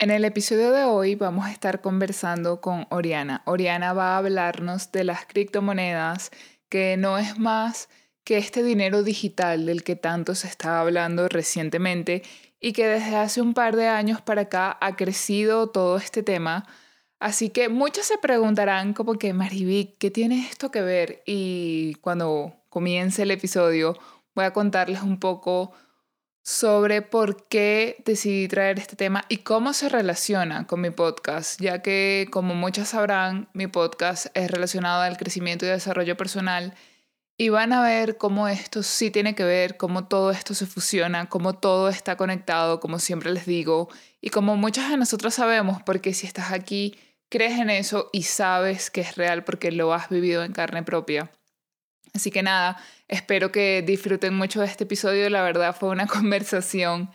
En el episodio de hoy vamos a estar conversando con Oriana. Oriana va a hablarnos de las criptomonedas, que no es más que este dinero digital del que tanto se está hablando recientemente y que desde hace un par de años para acá ha crecido todo este tema. Así que muchos se preguntarán como que, Marivic, ¿qué tiene esto que ver? Y cuando comience el episodio voy a contarles un poco sobre por qué decidí traer este tema y cómo se relaciona con mi podcast, ya que como muchas sabrán, mi podcast es relacionado al crecimiento y desarrollo personal y van a ver cómo esto sí tiene que ver, cómo todo esto se fusiona, cómo todo está conectado, como siempre les digo, y como muchas de nosotros sabemos, porque si estás aquí, crees en eso y sabes que es real porque lo has vivido en carne propia. Así que nada, espero que disfruten mucho de este episodio. La verdad fue una conversación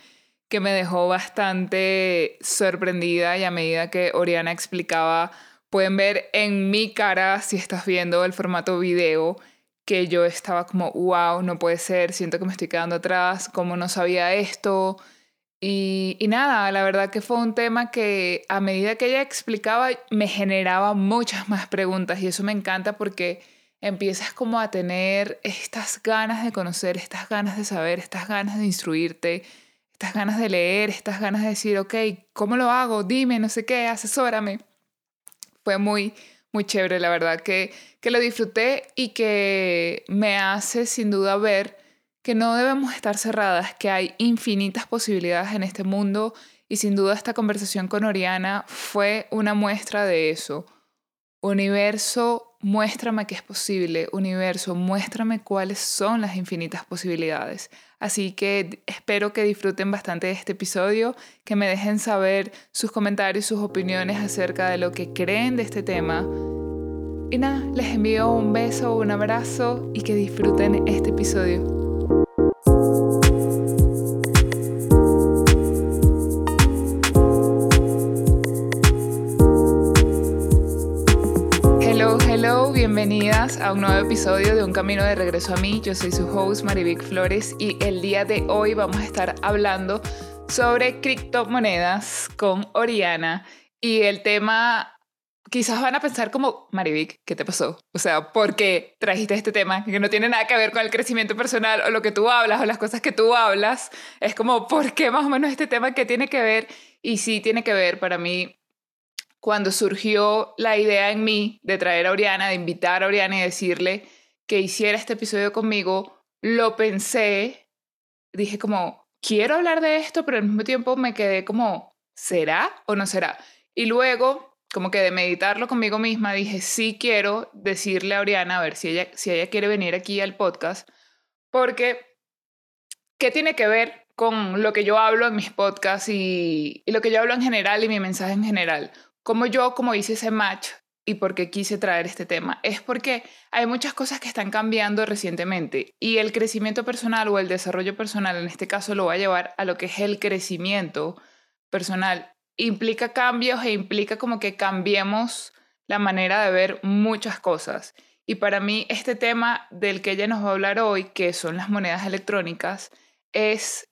que me dejó bastante sorprendida y a medida que Oriana explicaba, pueden ver en mi cara, si estás viendo el formato video, que yo estaba como, wow, no puede ser, siento que me estoy quedando atrás, como no sabía esto. Y, y, nada, la verdad que fue un tema que a medida que ella explicaba me generaba muchas más preguntas y eso me encanta porque empiezas como a tener estas ganas de conocer, estas ganas de saber, estas ganas de instruirte, estas ganas de leer, estas ganas de decir, ok, ¿cómo lo hago? Dime, no sé qué, asesórame. Fue muy, muy chévere, la verdad, que, que lo disfruté y que me hace sin duda ver que no debemos estar cerradas, que hay infinitas posibilidades en este mundo y sin duda esta conversación con Oriana fue una muestra de eso. Universo muéstrame que es posible, universo, muéstrame cuáles son las infinitas posibilidades. Así que espero que disfruten bastante de este episodio, que me dejen saber sus comentarios, sus opiniones acerca de lo que creen de este tema. Y nada, les envío un beso, un abrazo y que disfruten este episodio. Bienvenidas a un nuevo episodio de Un Camino de Regreso a mí. Yo soy su host Marivic Flores y el día de hoy vamos a estar hablando sobre criptomonedas con Oriana y el tema quizás van a pensar como Marivic, ¿qué te pasó? O sea, ¿por qué trajiste este tema que no tiene nada que ver con el crecimiento personal o lo que tú hablas o las cosas que tú hablas? Es como, ¿por qué más o menos este tema que tiene que ver? Y sí tiene que ver para mí cuando surgió la idea en mí de traer a Oriana, de invitar a Oriana y decirle que hiciera este episodio conmigo, lo pensé, dije como, quiero hablar de esto, pero al mismo tiempo me quedé como, ¿será o no será? Y luego, como que de meditarlo conmigo misma, dije, sí quiero decirle a Oriana, a ver si ella, si ella quiere venir aquí al podcast, porque, ¿qué tiene que ver con lo que yo hablo en mis podcasts y, y lo que yo hablo en general y mi mensaje en general? Como yo, como hice ese match y por qué quise traer este tema, es porque hay muchas cosas que están cambiando recientemente y el crecimiento personal o el desarrollo personal, en este caso, lo va a llevar a lo que es el crecimiento personal. Implica cambios e implica como que cambiemos la manera de ver muchas cosas. Y para mí este tema del que ella nos va a hablar hoy, que son las monedas electrónicas, es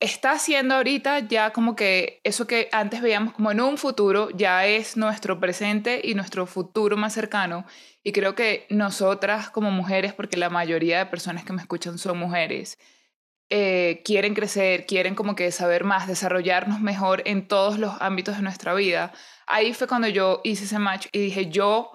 está haciendo ahorita ya como que eso que antes veíamos como en un futuro ya es nuestro presente y nuestro futuro más cercano. Y creo que nosotras como mujeres, porque la mayoría de personas que me escuchan son mujeres, eh, quieren crecer, quieren como que saber más, desarrollarnos mejor en todos los ámbitos de nuestra vida. Ahí fue cuando yo hice ese match y dije, yo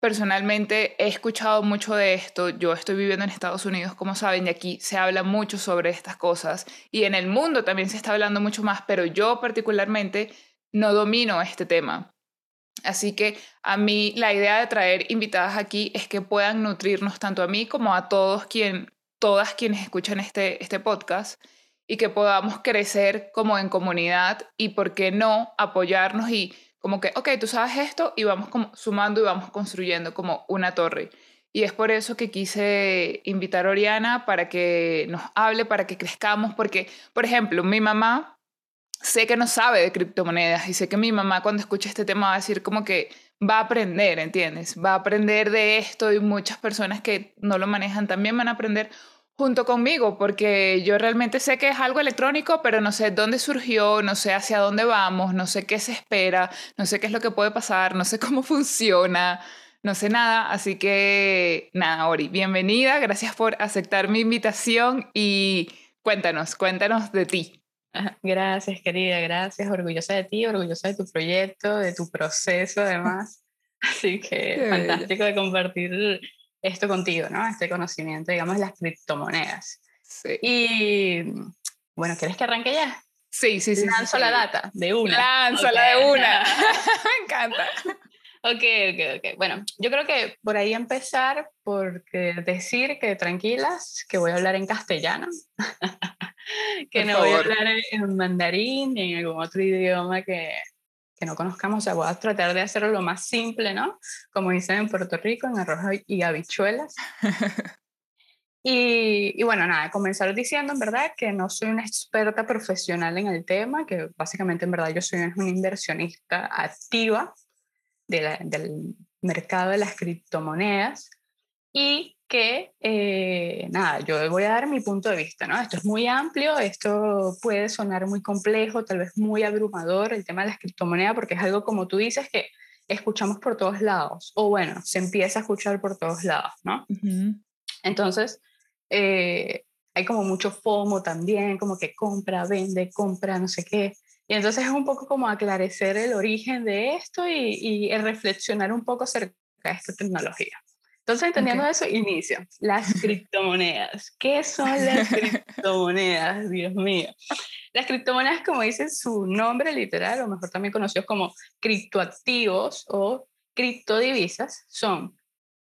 Personalmente he escuchado mucho de esto, yo estoy viviendo en Estados Unidos, como saben, y aquí se habla mucho sobre estas cosas, y en el mundo también se está hablando mucho más, pero yo particularmente no domino este tema. Así que a mí la idea de traer invitadas aquí es que puedan nutrirnos tanto a mí como a todos quien, todas quienes escuchan este, este podcast y que podamos crecer como en comunidad y, ¿por qué no, apoyarnos y como que, ok, tú sabes esto y vamos como sumando y vamos construyendo como una torre. Y es por eso que quise invitar a Oriana para que nos hable, para que crezcamos, porque, por ejemplo, mi mamá sé que no sabe de criptomonedas y sé que mi mamá cuando escuche este tema va a decir como que va a aprender, ¿entiendes? Va a aprender de esto y muchas personas que no lo manejan también van a aprender junto conmigo, porque yo realmente sé que es algo electrónico, pero no sé dónde surgió, no sé hacia dónde vamos, no sé qué se espera, no sé qué es lo que puede pasar, no sé cómo funciona, no sé nada. Así que nada, Ori, bienvenida, gracias por aceptar mi invitación y cuéntanos, cuéntanos de ti. Gracias, querida, gracias. Orgullosa de ti, orgullosa de tu proyecto, de tu proceso, además. Así que fantástico de compartir esto contigo, ¿no? Este conocimiento, digamos, las criptomonedas. Sí. Y bueno, ¿quieres que arranque ya? Sí, sí, sí. Lanzo la data, de una. Lánzala la de una. Me encanta. Ok, ok, ok. Bueno, yo creo que por ahí empezar porque decir que tranquilas, que voy a hablar en castellano, que no voy a hablar en mandarín ni en algún otro idioma que, que no conozcamos, o sea, voy a tratar de hacerlo lo más simple, ¿no? Como dicen en Puerto Rico, en arroz y habichuelas. y, y, bueno, nada, comenzar diciendo en verdad que no soy una experta profesional en el tema, que básicamente en verdad yo soy una inversionista activa de la, del mercado de las criptomonedas y que, eh, nada, yo voy a dar mi punto de vista, ¿no? Esto es muy amplio, esto puede sonar muy complejo, tal vez muy abrumador, el tema de las criptomonedas, porque es algo, como tú dices, que escuchamos por todos lados, o bueno, se empieza a escuchar por todos lados, ¿no? Entonces, eh, hay como mucho FOMO también, como que compra, vende, compra, no sé qué. Y entonces es un poco como aclarecer el origen de esto y, y reflexionar un poco acerca de esta tecnología. Entonces, entendiendo eso, inicio. Las criptomonedas. ¿Qué son las criptomonedas? Dios mío. Las criptomonedas, como dice su nombre literal, o mejor también conocidos como criptoactivos o criptodivisas, son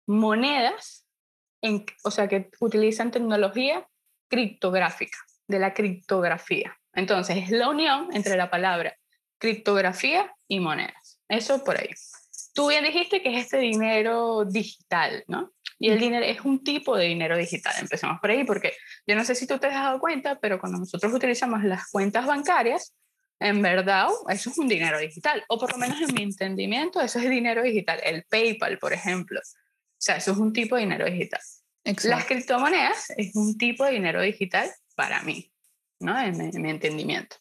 monedas, en, o sea, que utilizan tecnología criptográfica, de la criptografía. Entonces, es la unión entre la palabra criptografía y monedas. Eso por ahí. Tú bien dijiste que es este dinero digital, ¿no? Y el dinero es un tipo de dinero digital. Empecemos por ahí, porque yo no sé si tú te has dado cuenta, pero cuando nosotros utilizamos las cuentas bancarias, en verdad, eso es un dinero digital, o por lo menos en mi entendimiento, eso es dinero digital. El PayPal, por ejemplo. O sea, eso es un tipo de dinero digital. Las criptomonedas es un tipo de dinero digital para mí, ¿no? En mi, en mi, entendimiento.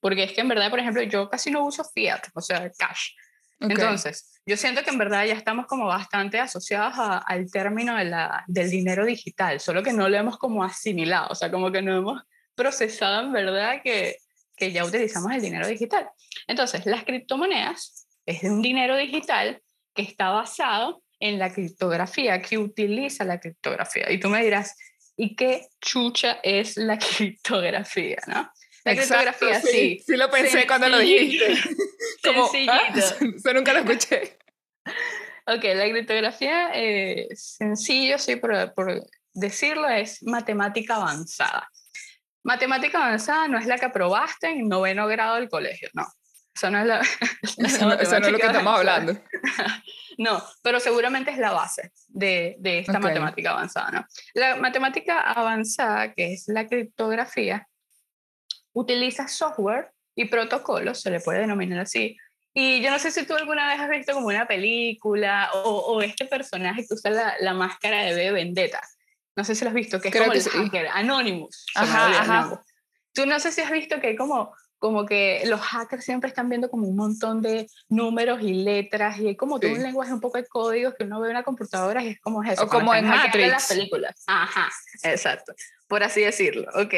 Porque es que en verdad, por ejemplo, yo casi no uso fiat, o sea, cash. Entonces, yo siento que en verdad ya estamos como bastante asociados al término de la, del dinero digital, solo que no lo hemos como asimilado, o sea, como que no hemos procesado en verdad que, que ya utilizamos el dinero digital. Entonces, las criptomonedas es un dinero digital que está basado en la criptografía, que utiliza la criptografía. Y tú me dirás, ¿y qué chucha es la criptografía? ¿no? La criptografía, sí, sí. lo pensé cuando lo dijiste. Como, ¿ah? Eso nunca lo escuché. ok, la criptografía, eh, sencillo, sí, por, por decirlo, es matemática avanzada. Matemática avanzada no es la que aprobaste en noveno grado del colegio, no. Eso no es, la, eso, no, es lo que estamos hablando. no, pero seguramente es la base de, de esta matemática avanzada. ¿no? La matemática avanzada, que es la criptografía, utiliza software y protocolos, se le puede denominar así. Y yo no sé si tú alguna vez has visto como una película o, o este personaje que usa la, la, máscara de B Vendetta. No sé si lo has visto, que es como el hacker, Anonymous. Ajá, ajá. Tú no sé si has visto que hay como como que los hackers siempre están viendo como un montón de números y letras y hay como todo un lenguaje un poco de códigos que uno ve en una computadora y es como eso. O como en Matrix. las películas. Ajá, exacto. Por así decirlo. Ok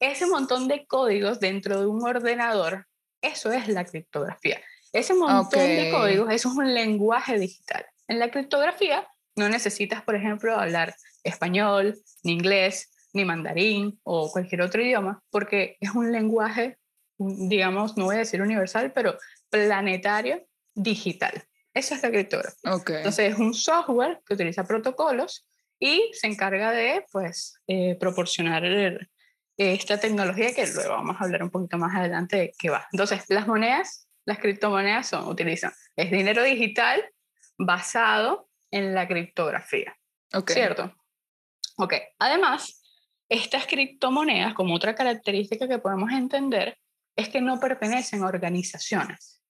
ese montón de códigos dentro de un ordenador, eso es la criptografía. Ese montón de códigos, eso es un lenguaje digital. En la criptografía no necesitas, por ejemplo, hablar español, ni inglés, ni mandarín o cualquier otro idioma, porque es un lenguaje, digamos, no voy a decir universal, pero planetario digital. Eso es la criptografía. Entonces es un software que utiliza protocolos y se encarga de, pues, eh, proporcionar el, esta tecnología que luego vamos a hablar un poquito más adelante de qué va. Entonces, las monedas, las criptomonedas son, utilizan, es dinero digital basado en la criptografía. ¿Cierto? Ok. Además, estas criptomonedas, como otra característica que podemos entender, es que no pertenecen a organizaciones,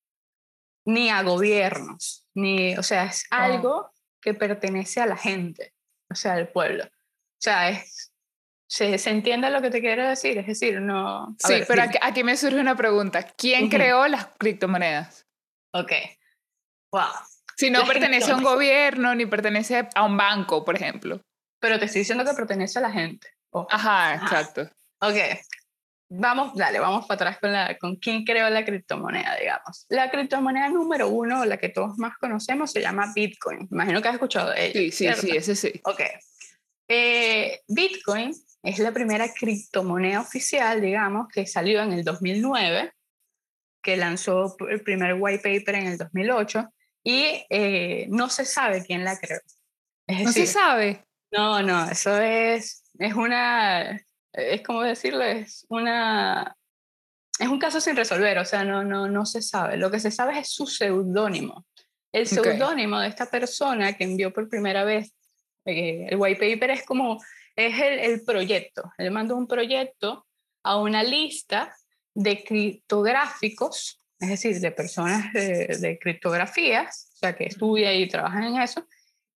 ni a gobiernos, ni, o sea, es algo que pertenece a la gente, o sea, al pueblo. O sea, es ¿Se, ¿Se, entiende lo que te quiero decir? Es decir, no... sí, pero aquí, me surge una pregunta. ¿Quién creó las criptomonedas? Ok. Wow. Si no pertenece a un gobierno ni pertenece a un banco, por ejemplo. Pero te estoy diciendo que pertenece a la gente. Ajá, exacto. Ok. Vamos, dale, vamos para atrás con, la, con quién creó la criptomoneda, digamos. La criptomoneda número uno, la que todos más conocemos, se llama Bitcoin. Imagino que has escuchado de ella. Sí, sí, sí, ese sí. Ok. Eh, Bitcoin es la primera criptomoneda oficial, digamos, que salió en el 2009, que lanzó el primer white paper en el 2008 y eh, no se sabe quién la creó. no se sabe. No, no, eso es, es una, es como decirlo, es una, es un caso sin resolver, o sea, no, no, no se sabe. Lo que se sabe es su seudónimo. El seudónimo de esta persona que envió por primera vez eh, el white paper es como, es el, el proyecto. Él mandó un proyecto a una lista de criptográficos, es decir, de personas de, de criptografías, o sea, que estudian y trabajan en eso,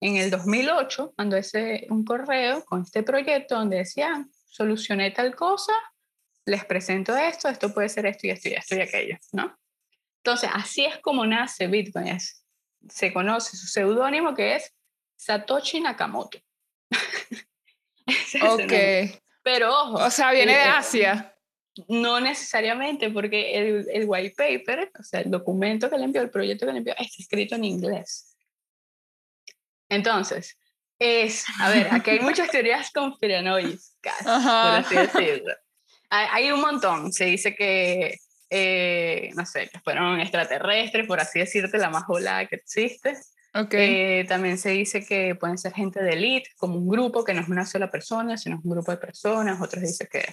en el 2008 mandó ese, un correo con este proyecto donde decían, solucioné tal cosa, les presento esto, esto puede ser esto y esto y esto y aquello, ¿no? Entonces, así es como nace Bitcoin. se conoce su seudónimo que es Satoshi Nakamoto. ok. Pero ojo. O sea, viene de Asia. No necesariamente, porque el, el, white paper, o sea, el documento que le envió, el proyecto que le envió, está escrito en inglés. Entonces, es, a ver, aquí hay muchas teorías conspiranoicas, por así decirlo. Hay, un montón, se dice que, eh, no sé, que fueron extraterrestres, por así decirte, la más volada que existe. Okay. Eh, también se dice que pueden ser gente de elite, como un grupo que no es una sola persona, sino un grupo de personas. Otros dicen que,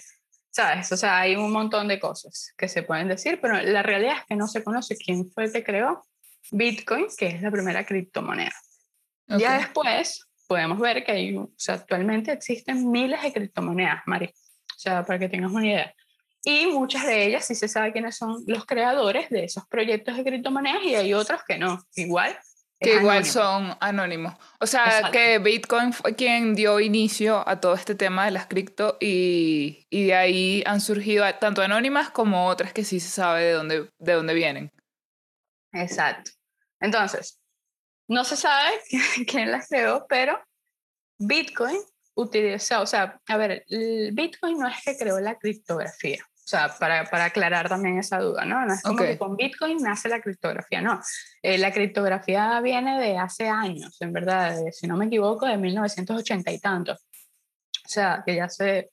¿sabes? O sea, hay un montón de cosas que se pueden decir, pero la realidad es que no se conoce quién fue el que creó Bitcoin, que es la primera criptomoneda. Ya después podemos ver que hay, o sea, actualmente existen miles de criptomonedas, Mari. O sea, para que tengas una idea. Y muchas de ellas sí se sabe quiénes son los creadores de esos proyectos de criptomonedas y hay otros que no. Igual. Que igual son anónimos. O sea, que Bitcoin fue quien dio inicio a todo este tema de las cripto y, y de ahí han surgido tanto anónimas como otras que sí se sabe de dónde, de dónde vienen. Exacto. Entonces, no se sabe quién las creó, pero Bitcoin utiliza, o sea, a ver, el Bitcoin no es que creó la criptografía. O sea, para, para aclarar también esa duda, ¿no? No es como que con Bitcoin nace la criptografía, no. Eh, la criptografía viene de hace años, en verdad, si no me equivoco, de 1980 y tanto. O sea, que ya se,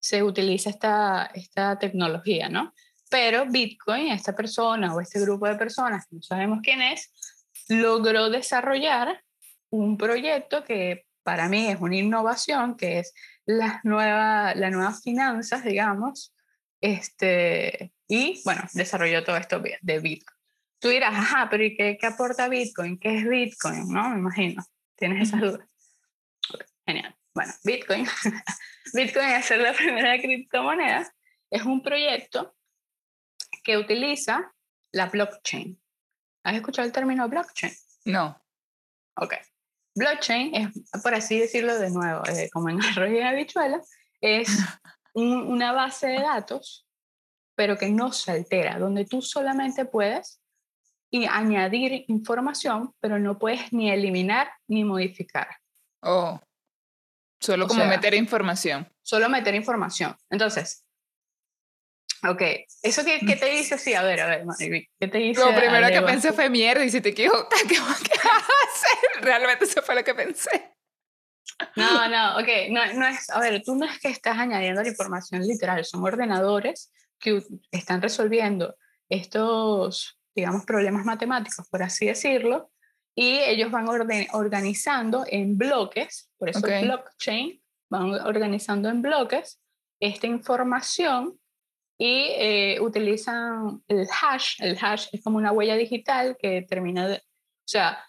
se utiliza esta, esta tecnología, ¿no? Pero Bitcoin, esta persona o este grupo de personas, no sabemos quién es, logró desarrollar un proyecto que para mí es una innovación, que es las nuevas las nuevas finanzas, digamos, este, y bueno, desarrolló todo esto de Bitcoin. Tú dirás, ajá, pero ¿y qué, qué aporta Bitcoin? ¿Qué es Bitcoin? ¿No? Me imagino. ¿Tienes esas dudas? genial. Bueno, Bitcoin, Bitcoin es ser la primera criptomoneda, es un proyecto que utiliza la blockchain. ¿Has escuchado el término blockchain? No. Ok. Blockchain es, por así decirlo de nuevo, eh, como en arroz y habichuela, es una base de datos, pero que no se altera, donde tú solamente puedes y añadir información, pero no puedes ni eliminar ni modificar. Oh, solo como meter información. Solo meter información. Entonces, Ok, ¿eso qué, qué, te dice? Sí, a ver, a ver, ¿qué te dice? Lo primero que pensé fue mierda y si te equivocas, ¿qué, vas a hacer? Realmente eso fue lo que pensé. No, no, ok, no, no es, a ver, tú no es que estás añadiendo la información literal, son ordenadores que están resolviendo estos, digamos, problemas matemáticos, por así decirlo, y ellos van organizando en bloques, por eso okay. blockchain, van organizando en bloques esta información y eh, utilizan el hash. El hash es como una huella digital que termina de... O sea,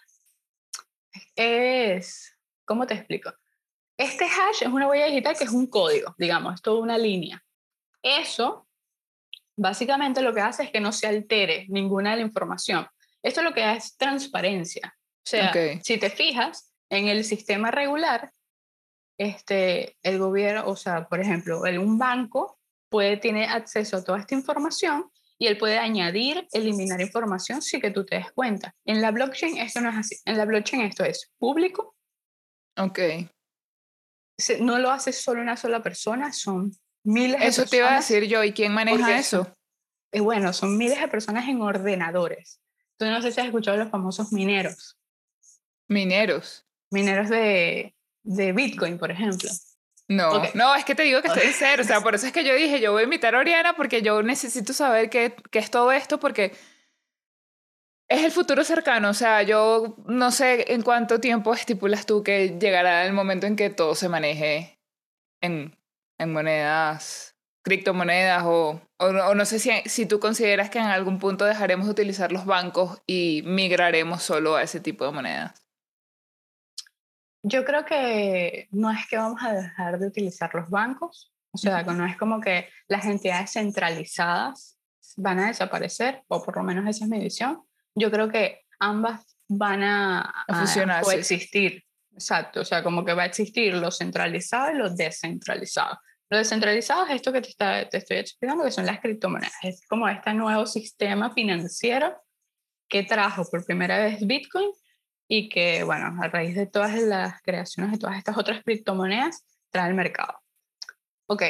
es... ¿Cómo te explico? Este hash es una huella digital que es un código, digamos, es toda una línea. Eso, básicamente lo que hace es que no se altere ninguna de la información. Esto lo que da es transparencia. O sea, si te fijas, en el sistema regular, este, el gobierno, o sea, por ejemplo, un banco puede tener acceso a toda esta información y él puede añadir, eliminar información sin que tú te des cuenta. En la blockchain esto no es así. En la blockchain esto es público. Ok. No lo hace solo una sola persona, son miles de personas. Eso te iba a decir yo, ¿y quién maneja eso? Y bueno, son miles de personas en ordenadores. Entonces no sé si has escuchado los famosos mineros. Mineros. Mineros de, de Bitcoin, por ejemplo. No, no, es que te digo que estoy en cero. O sea, por eso es que yo dije, yo voy a invitar a Oriana porque yo necesito saber qué, qué es todo esto porque es el futuro cercano. O sea, yo no sé en cuánto tiempo estipulas tú que llegará el momento en que todo se maneje en, en monedas, criptomonedas o, o, o no sé si, si tú consideras que en algún punto dejaremos de utilizar los bancos y migraremos solo a ese tipo de monedas. Yo creo que no es que vamos a dejar de utilizar los bancos, o sea, no es como que las entidades centralizadas van a desaparecer, o por lo menos esa es mi visión. Yo creo que ambas van a, a, coexistir. Exacto, o sea, como que va a existir lo centralizado y lo descentralizado. Lo descentralizado es esto que te, está, te estoy explicando, que son las criptomonedas. Es como este nuevo sistema financiero que trajo por primera vez Bitcoin y que, bueno, a raíz de todas las creaciones de todas estas otras criptomonedas, trae el mercado. Ok,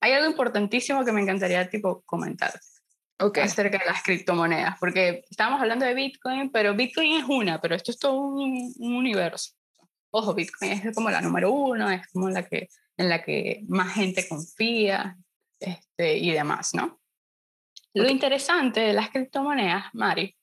hay algo importantísimo que me encantaría tipo comentar okay. acerca de las criptomonedas, porque estábamos hablando de Bitcoin, pero Bitcoin es una, pero esto es todo un, universo. Ojo, Bitcoin es como la número uno, es como la que, en la que más gente confía este, y demás, ¿no? Lo interesante de las criptomonedas, Mari,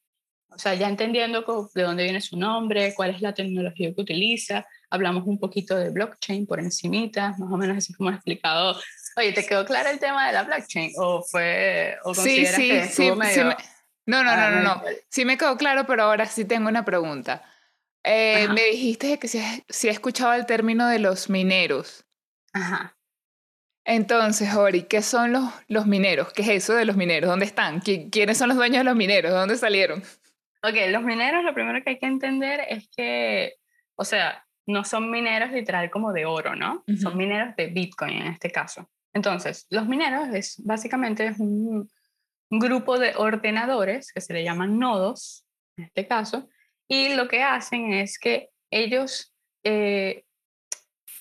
o sea, ya entendiendo de dónde viene su nombre, cuál es la tecnología que utiliza, hablamos un poquito de blockchain por encimita, más o menos así como explicado. Oye, ¿te quedó claro el tema de la blockchain? ¿O fue, o sí, sí, que sí, medio... sí No, no, no, no, no. Sí me quedó claro, pero ahora sí tengo una pregunta. Eh, me dijiste que si si escuchado el término de los mineros. Ajá. Entonces, Ori, ¿qué son los, los mineros? ¿Qué es eso de los mineros? ¿Dónde están? ¿Quiénes son los dueños de los mineros? ¿De dónde salieron? Ok, los mineros lo primero que hay que entender es que, o sea, no son mineros literal como de oro, ¿no? Son mineros de Bitcoin en este caso. Entonces, los mineros es básicamente es un, grupo de ordenadores que se le llaman nodos, en este caso, y lo que hacen es que ellos, eh,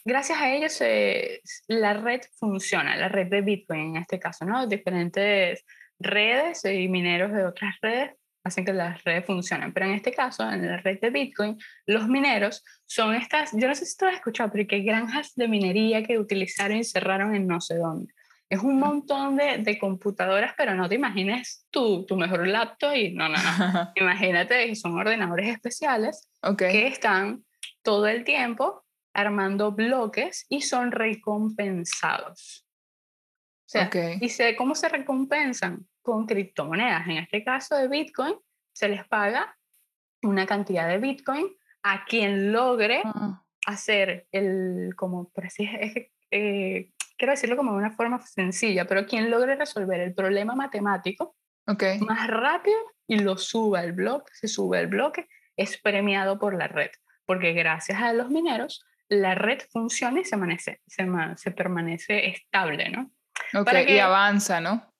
gracias a ellos, la red funciona, la red de Bitcoin en este caso, ¿no? Diferentes redes y mineros de otras redes hacen que las redes funcionen. Pero en este caso, en la red de Bitcoin, los mineros son estas, yo no sé si tú has escuchado, pero que granjas de minería que utilizaron y cerraron en no sé dónde. Es un montón de, de computadoras, pero no te imagines tu, tu mejor laptop y no, no, no. Imagínate que son ordenadores especiales que están todo el tiempo armando bloques y son recompensados. O sea, ¿y sé cómo se recompensan? Con criptomonedas. En este caso de Bitcoin, se les paga una cantidad de Bitcoin a quien logre ah. hacer el, como, es, eh, quiero decirlo como de una forma sencilla, pero quien logre resolver el problema matemático más rápido y lo suba al bloque, se sube el bloque, es premiado por la red, porque gracias a los mineros la red funciona y se, permanece, se, se permanece estable, ¿no? Ok, y avanza, ¿no?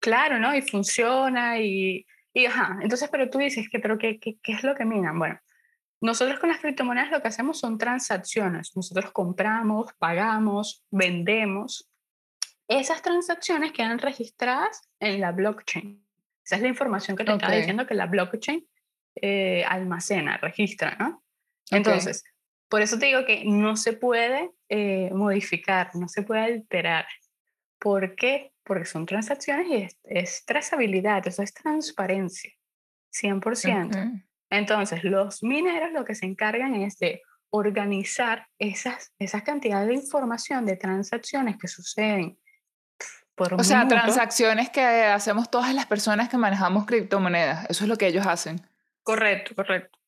Claro, ¿no? Y funciona y, y ajá. Entonces, pero tú dices que, pero ¿qué, qué, qué es lo que minan? Bueno, nosotros con las criptomonedas lo que hacemos son transacciones. Nosotros compramos, pagamos, vendemos. Esas transacciones quedan registradas en la blockchain. Esa es la información que te estaba diciendo que la blockchain eh, almacena, registra, ¿no? Entonces, por eso te digo que no se puede eh, modificar, no se puede alterar. ¿Por qué? Porque son transacciones y es, trazabilidad, eso es transparencia, 100%. Entonces, los mineros lo que se encargan es de organizar esas, esas cantidades de información de transacciones que suceden. Por o sea, transacciones que hacemos todas las personas que manejamos criptomonedas, eso es lo que ellos hacen. Correcto, correcto.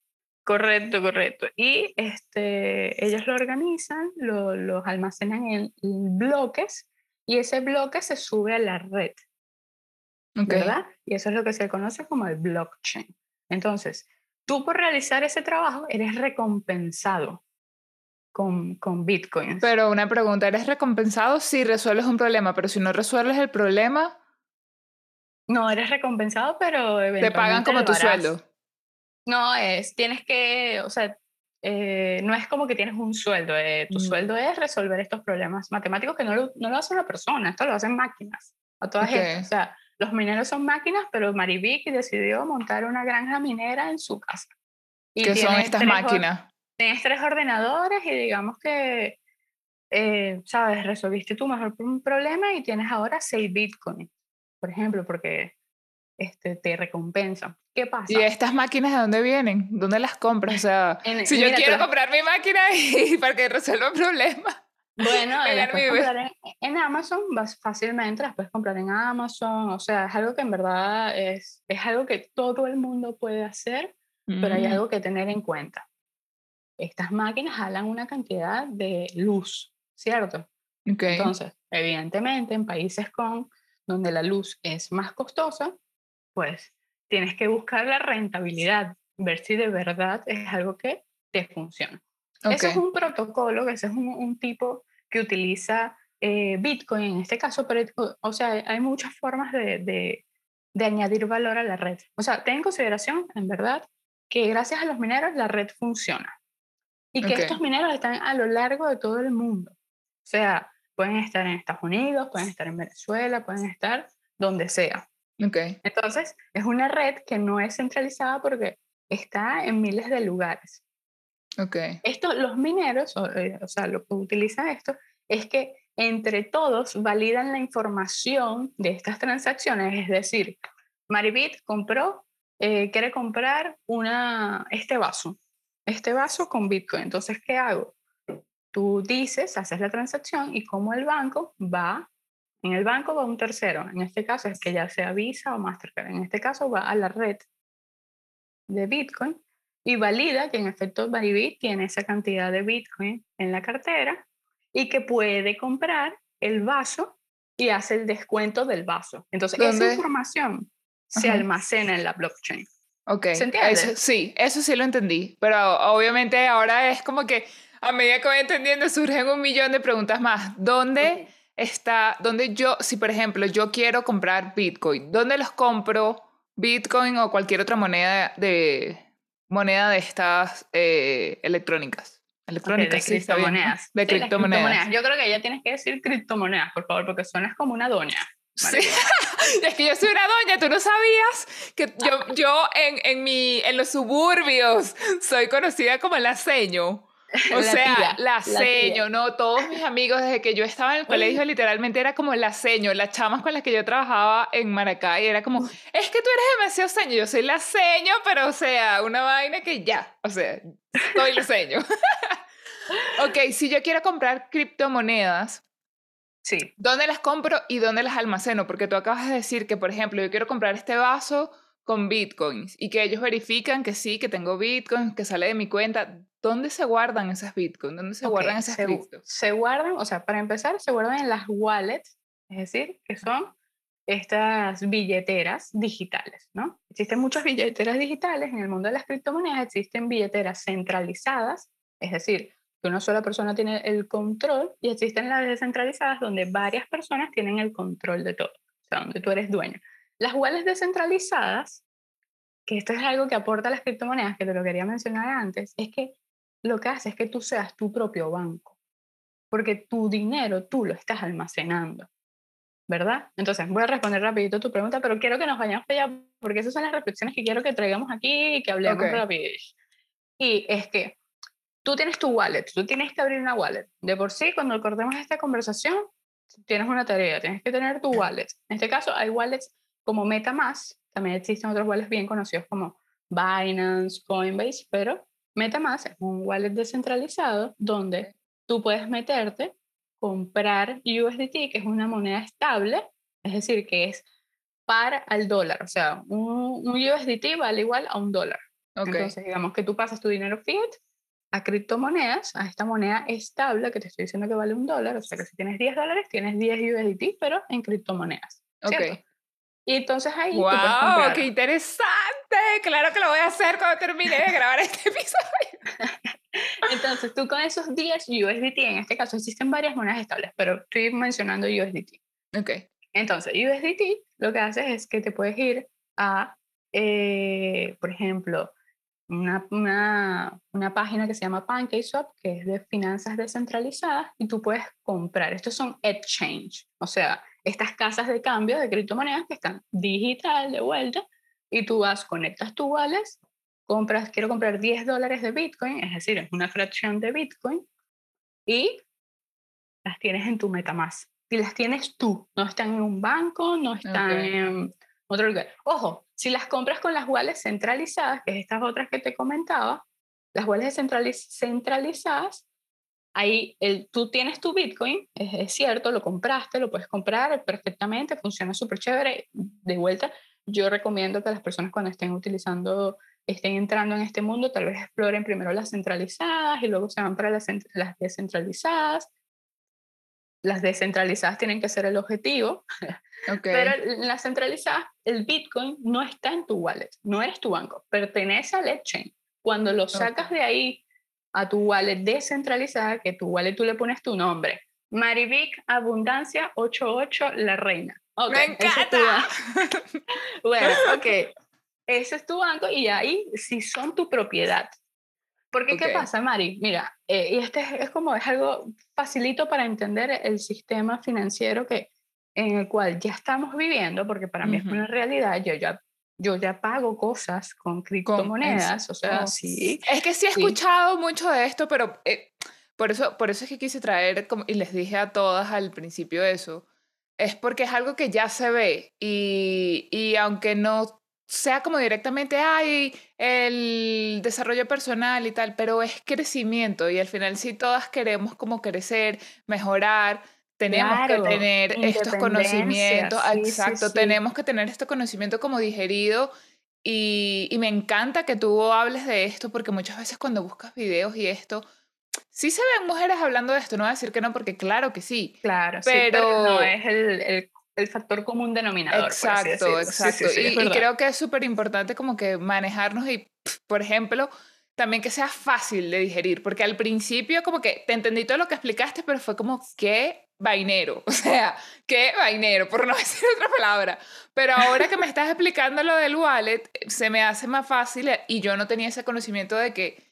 Correcto, correcto. Y este, ellos lo organizan, los lo almacenan en bloques y ese bloque se sube a la red. ¿Verdad? Y eso es lo que se conoce como el blockchain. Entonces, tú por realizar ese trabajo eres recompensado. con, con bitcoins. Pero una pregunta, ¿eres recompensado si resuelves un problema? Pero si no resuelves el problema... No, eres recompensado, pero Te pagan como tu sueldo. No, es, tienes que, o sea, eh, no es como que tienes un sueldo, eh, tu mm. sueldo es resolver estos problemas matemáticos que no lo, no lo hace una persona, esto lo hacen máquinas, a todas O sea, los mineros son máquinas, pero Marivic decidió montar una granja minera en su casa. Y ¿Qué son estas máquinas? Tienes tres ordenadores y digamos que, eh, sabes, resolviste tu mejor problema y tienes ahora seis bitcoins, por ejemplo, porque este, te recompensan. ¿Qué pasa? ¿Y estas máquinas de dónde vienen? ¿Dónde las compras? O sea, si yo quiero comprar mi máquina y para que resuelva el problema. Bueno, las puedes comprar en, Amazon vas fácilmente, las puedes comprar en Amazon, o sea, es algo que en verdad es, es algo que todo el mundo puede hacer, pero hay mm. algo que tener en cuenta. Estas máquinas jalan una cantidad de luz, ¿cierto? Entonces, evidentemente, en países con donde la luz es más costosa, pues tienes que buscar la rentabilidad, ver si de verdad es algo que te funciona. Ese es un protocolo, ese es un, tipo que utiliza eh, Bitcoin en este caso, pero o, sea, hay muchas formas de, de, añadir valor a la red. O sea, ten en consideración, en verdad, que gracias a los mineros la red funciona y que estos mineros están a lo largo de todo el mundo. O sea, pueden estar en Estados Unidos, pueden estar en Venezuela, pueden estar donde sea. Okay. Entonces, es una red que no es centralizada porque está en miles de lugares. Okay. Esto, los mineros, o, eh, o, sea, lo que utilizan esto es que entre todos validan la información de estas transacciones, es decir, Maribit compró, eh, quiere comprar una, este vaso, este vaso con Bitcoin. Entonces, ¿qué hago? Tú dices, haces la transacción y como el banco va en el banco va un tercero, en este caso es que ya sea Visa o Mastercard, en este caso va a la red de Bitcoin y valida que en efecto Bybit tiene esa cantidad de Bitcoin en la cartera y que puede comprar el vaso y hace el descuento del vaso. Entonces, esa información se almacena en la blockchain. Ok, ¿Se entiende? sí, eso sí lo entendí, pero obviamente ahora es como que a medida que voy entendiendo surgen un millón de preguntas más. ¿Dónde está, donde yo, si por ejemplo yo quiero comprar Bitcoin, ¿dónde los compro? Bitcoin o cualquier otra moneda de moneda de estas eh, electrónicas. Electrónicas, de criptomonedas. De criptomonedas. Yo creo que ya tienes que decir criptomonedas, por favor, porque suenas como una doña. Sí. es que yo soy una doña, tú no sabías que yo, yo en, en, mi, en los suburbios soy conocida como la seño. O sea, la seño, ¿no? Todos mis amigos desde que yo estaba en el colegio literalmente era como la seño, las chamas con las que yo trabajaba en Maracay, era como, es que tú eres demasiado seño, yo soy la seño, pero o sea, una vaina que ya, o sea, soy la seño. ok, si yo quiero comprar criptomonedas, sí. ¿dónde las compro y dónde las almaceno? Porque tú acabas de decir que, por ejemplo, yo quiero comprar este vaso con bitcoins y que ellos verifican que sí, que tengo bitcoins, que sale de mi cuenta. ¿Dónde se guardan esas bitcoins? ¿Dónde se guardan esas se, criptos? Se guardan, o sea, para empezar, se guardan en las wallets, es decir, que son estas billeteras digitales, ¿no? Existen muchas billeteras digitales en el mundo de las criptomonedas, existen billeteras centralizadas, es decir, que una sola persona tiene el control y existen las descentralizadas donde varias personas tienen el control de todo, o sea, donde tú eres dueño. Las wallets descentralizadas, que esto es algo que aporta las criptomonedas, que te lo quería mencionar antes, es que lo que hace es que tú seas tu propio banco, porque tu dinero tú lo estás almacenando, ¿verdad? Entonces, voy a responder rapidito tu pregunta, pero quiero que nos vayamos allá, porque esas son las reflexiones que quiero que traigamos aquí y que hablemos rápido. Y es que tú tienes tu wallet, tú tienes que abrir una wallet. De por sí, cuando cortemos esta conversación, tienes una tarea, tienes que tener tu wallet. En este caso, hay wallets como MetaMask, también existen otros wallets bien conocidos como Binance, Coinbase, pero MetaMask es un wallet descentralizado donde tú puedes meterte, comprar USDT, que es una moneda estable, es decir, que es par al dólar, o sea, un, USDT vale igual a un dólar. Entonces, digamos que tú pasas tu dinero fiat a criptomonedas, a esta moneda estable que te estoy diciendo que vale un dólar, o sea que si tienes 10 dólares, tienes 10 USDT, pero en criptomonedas. ¿cierto? Y entonces ahí. ¡Wow! ¡Qué interesante! Claro que lo voy a hacer cuando termine de grabar este episodio. Entonces, tú con esos 10 USDT, en este caso existen varias monedas estables, pero estoy mencionando USDT. Ok. Entonces, USDT lo que haces es que te puedes ir a, eh, por ejemplo, una, una, una, página que se llama PancakeSwap, que es de finanzas descentralizadas, y tú puedes comprar. Estos son exchange, o sea, estas casas de cambio de criptomonedas que están digital de vuelta, y tú vas, conectas tu wallet, compras, quiero comprar 10 dólares de Bitcoin, es decir, es una fracción de Bitcoin, y las tienes en tu MetaMask. Y las tienes tú, no están en un banco, no están en otro lugar. Ojo, si las compras con las wallets centralizadas, que es estas otras que te comentaba, las wallets centralizadas, ahí el, tú tienes tu Bitcoin, es, es, cierto, lo compraste, lo puedes comprar perfectamente, funciona súper chévere. De vuelta, yo recomiendo que las personas cuando estén utilizando, estén entrando en este mundo, tal vez exploren primero las centralizadas y luego se van para las, las descentralizadas las descentralizadas tienen que ser el objetivo, pero en las centralizadas el Bitcoin no está en tu wallet, no eres tu banco, pertenece al exchange. Cuando lo sacas de ahí a tu wallet descentralizada, que tu wallet tú le pones tu nombre, Marivic Abundancia 88 La Reina. ¡Me encanta! bueno, ok. Ese es tu banco y ahí sí son tu propiedad. Porque, ¿qué pasa, Mari? Mira, eh, y este es, como, es algo facilito para entender el sistema financiero que, en el cual ya estamos viviendo, porque para mí es una realidad, yo ya, yo ya pago cosas con criptomonedas, o sea, sí. Es que sí he escuchado mucho de esto, pero eh, por, eso, por eso es que quise traer, como, y les dije a todas al principio eso, es porque es algo que ya se ve y, y aunque no sea como directamente, ay, el desarrollo personal y tal, pero es crecimiento y al final si todas queremos como crecer, mejorar, tenemos que tener estos conocimientos, exacto, tenemos que tener este conocimiento como digerido y, y, me encanta que tú hables de esto porque muchas veces cuando buscas videos y esto, sí se ven mujeres hablando de esto, no voy a decir que no porque claro que sí. Claro, pero, pero no es el, el el factor común denominador. Exacto, exacto. y, creo que es súper importante como que manejarnos y, por ejemplo, también que sea fácil de digerir, porque al principio como que te entendí todo lo que explicaste, pero fue como, qué vainero, o sea, qué vainero, por no decir otra palabra. Pero ahora que me estás explicando lo del wallet, se me hace más fácil y yo no tenía ese conocimiento de que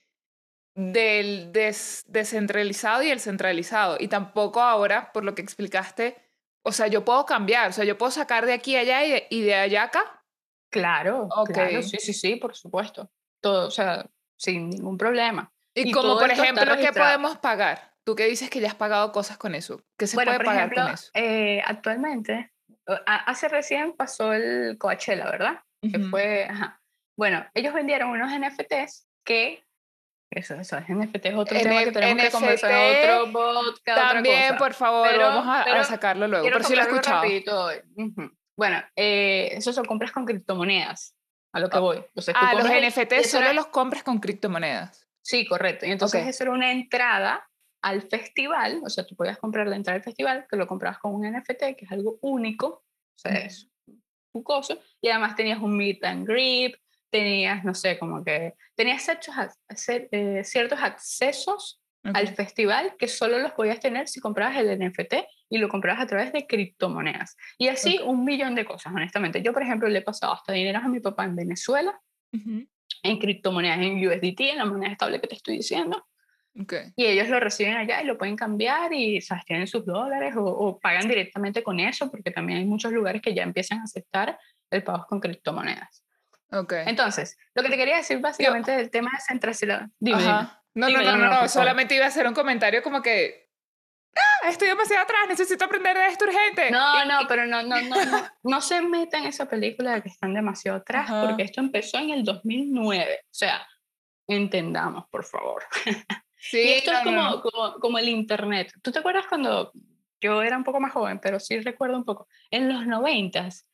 del descentralizado y el centralizado. Y tampoco ahora, por lo que explicaste, o sea, yo puedo cambiar, o sea, yo puedo sacar de aquí a allá y de, allá acá. Claro, claro, sí, sí, sí, por supuesto. Todo, o sea, sin ningún problema. Y, como por ejemplo, ¿qué podemos pagar? Tú que dices que ya has pagado cosas con eso. ¿Qué se puede pagar con eso? Eh, actualmente, hace recién pasó el Coachella, ¿verdad? Que fue, ajá. Bueno, ellos vendieron unos NFTs que eso, eso es NFT, es otro tema que tenemos que conversar otro podcast. También, por favor, vamos a, sacarlo luego, por si lo he escuchado. Bueno, eh, eso son compras con criptomonedas, a lo que voy. ah, los NFT solo los compras con criptomonedas. Sí, correcto. Y entonces eso era una entrada al festival, o sea, tú podías comprar la entrada al festival, que lo comprabas con un NFT, que es algo único, o sea, es un coso, y además tenías un meet and greet, tenías, no sé, como que tenías ciertos, eh, ciertos accesos al festival que solo los podías tener si comprabas el NFT y lo comprabas a través de criptomonedas. Y así un millón de cosas, honestamente. Yo, por ejemplo, le he pasado hasta dinero a mi papá en Venezuela, en criptomonedas, en USDT, en la moneda estable que te estoy diciendo. Y ellos lo reciben allá y lo pueden cambiar y ¿sabes? tienen sus dólares o, o, pagan directamente con eso, porque también hay muchos lugares que ya empiezan a aceptar el pago con criptomonedas. Okay. Entonces, lo que te quería decir básicamente del tema de centralidad. Dime, No, no, no, no, solamente iba a hacer un comentario como que ah, estoy demasiado atrás, necesito aprender de esto urgente. No, no, pero no, no, no, no, no se metan en esa película de que están demasiado atrás, porque esto empezó en el 2009. O sea, entendamos, por favor. Sí, y esto es como, como, como el Internet. ¿Tú te acuerdas cuando yo era un poco más joven, pero sí recuerdo un poco, en los noventas,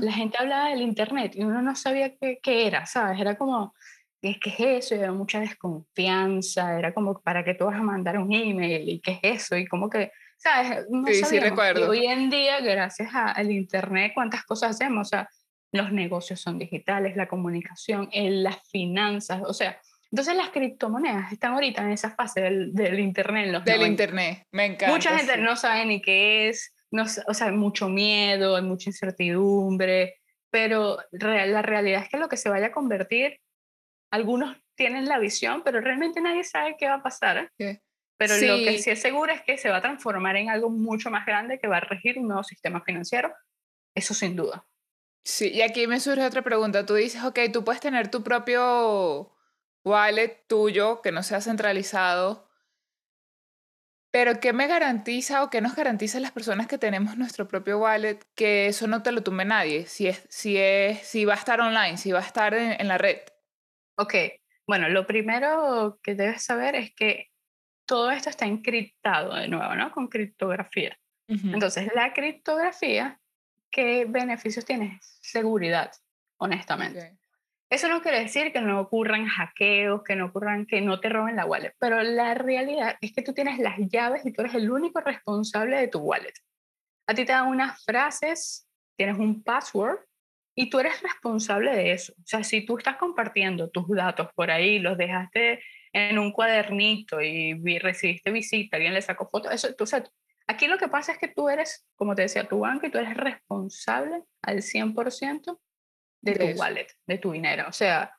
la gente hablaba del Internet y uno no sabía qué, qué era, ¿sabes? Era como, ¿qué, ¿qué es eso? Y había mucha desconfianza, era como, ¿para qué tú vas a mandar un email? ¿Y qué es eso? Y como que, ¿sabes? No sí, sí, recuerdo. hoy en día, gracias al Internet, ¿cuántas cosas hacemos? O sea, los negocios son digitales, la comunicación, las finanzas, o sea, Entonces las criptomonedas están ahorita en esa fase del, del Internet. Los del Internet, me encanta. Mucha gente no sabe ni qué es, no, o sea, hay mucho miedo, hay mucha incertidumbre, pero la realidad es que lo que se vaya a convertir, algunos tienen la visión, pero realmente nadie sabe qué va a pasar. Pero lo que sí es seguro es que se va a transformar en algo mucho más grande que va a regir un nuevo sistema financiero. Eso sin duda. Sí, y aquí me surge otra pregunta. Tú dices, ok, tú puedes tener tu propio wallet tuyo que no sea centralizado, pero ¿qué me garantiza o qué nos garantiza las personas que tenemos nuestro propio wallet que eso no te lo tumbe nadie? Si, es, si, es, si va a estar online, si va a estar en, la red. Ok, bueno, lo primero que debes saber es que todo esto está encriptado de nuevo, ¿no? Con criptografía. Entonces, la criptografía, ¿qué beneficios tiene? Seguridad, honestamente. Eso no quiere decir que no ocurran hackeos, que no ocurran, que no te roben la wallet, pero la realidad es que tú tienes las llaves y tú eres el único responsable de tu wallet. A ti te dan unas frases, tienes un password y tú eres responsable de eso. O sea, si tú estás compartiendo tus datos por ahí, los dejaste en un cuadernito y recibiste visita, alguien le sacó fotos, eso, tú, o aquí lo que pasa es que tú eres, como te decía, tu banco y tú eres responsable al 100% de, tu wallet, de tu dinero. O sea,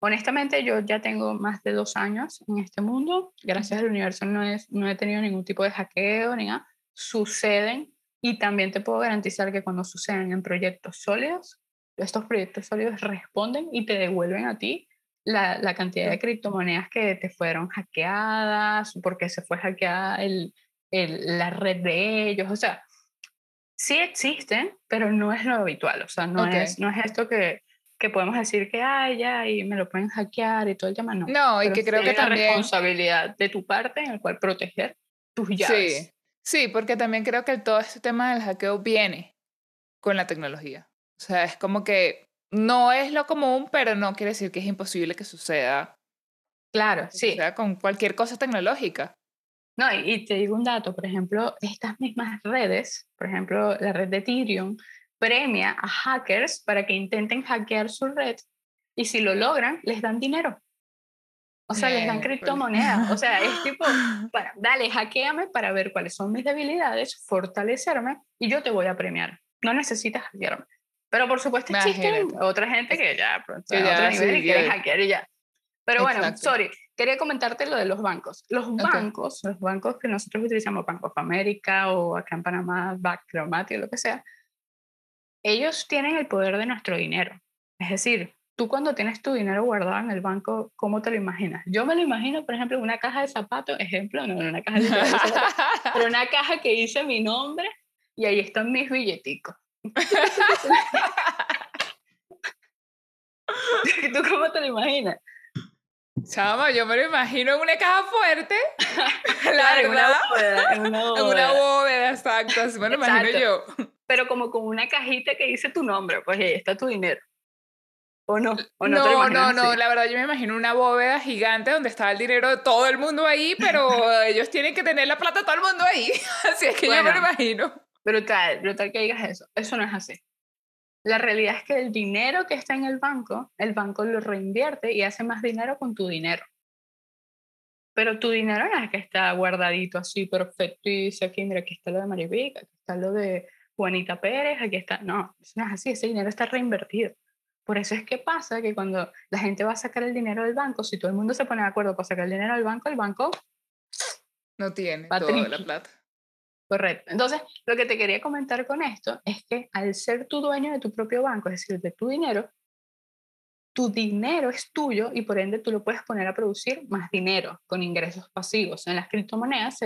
honestamente yo ya tengo más de dos años en este mundo. Gracias al universo no, es, no he tenido ningún tipo de hackeo ni nada. Suceden y también te puedo garantizar que cuando suceden en proyectos sólidos, estos proyectos sólidos responden y te devuelven a ti la, la cantidad de criptomonedas que te fueron hackeadas, porque se fue hackeada el, el, la red de ellos. O sea, sí existen, pero no es lo habitual, o sea, no, es, no es esto que, que podemos decir que, ay, ya, y me lo pueden hackear y todo el tema, no. No, y que creo que también... responsabilidad de tu parte en el cual proteger tus llaves. Sí, sí, porque también creo que todo este tema del hackeo viene con la tecnología. O sea, es como que no es lo común, pero no quiere decir que es imposible que suceda. Claro, sí. O sea, con cualquier cosa tecnológica. No, y, te digo un dato, por ejemplo, estas mismas redes, por ejemplo, la red de Ethereum, premia a hackers para que intenten hackear su red y si lo logran, les dan dinero. O sea, les dan criptomonedas. O sea, es tipo, para, dale, hackeame para ver cuáles son mis debilidades, fortalecerme y yo te voy a premiar. No necesitas hackearme. Pero por supuesto existen otra gente que ya, pronto, a otro nivel y quiere hackear y ya. Pero bueno, sorry, quería comentarte lo de los bancos. Los bancos, los bancos que nosotros utilizamos, Banco of America o acá en Panamá, Backromatic o lo que sea, ellos tienen el poder de nuestro dinero. Es decir, tú cuando tienes tu dinero guardado en el banco, ¿cómo te lo imaginas? Yo me lo imagino, por ejemplo, en una caja de zapatos, ejemplo, no en una caja de zapatos, pero una caja que dice mi nombre y ahí están mis billeticos. ¿Tú cómo te lo imaginas? Chama, yo me lo imagino en una caja fuerte. la en una bóveda. En una bóveda, exacto. Así me lo imagino yo. Pero como con una cajita que dice tu nombre, pues ahí está tu dinero. ¿O no? ¿O no, no, no, no, la verdad yo me imagino una bóveda gigante donde está el dinero de todo el mundo ahí, pero ellos tienen que tener la plata de todo el mundo ahí. Así es que yo me lo imagino. Brutal, brutal que digas eso. Eso no es así. La realidad es que el dinero que está en el banco, el banco lo reinvierte y hace más dinero con tu dinero. Pero tu dinero no es que está guardadito así perfecto y dice aquí, mira, aquí está lo de Marivica, aquí está lo de Juanita Pérez, aquí está. No, no es así, ese dinero está reinvertido. Por eso es que pasa que cuando la gente va a sacar el dinero del banco, si todo el mundo se pone de acuerdo para sacar el dinero del banco, el banco no tiene toda la plata. Correcto. Entonces, lo que te quería comentar con esto es que al ser tu dueño de tu propio banco, es decir, de tu dinero, tu dinero es tuyo y por ende tú lo puedes poner a producir más dinero con ingresos pasivos. En las criptomonedas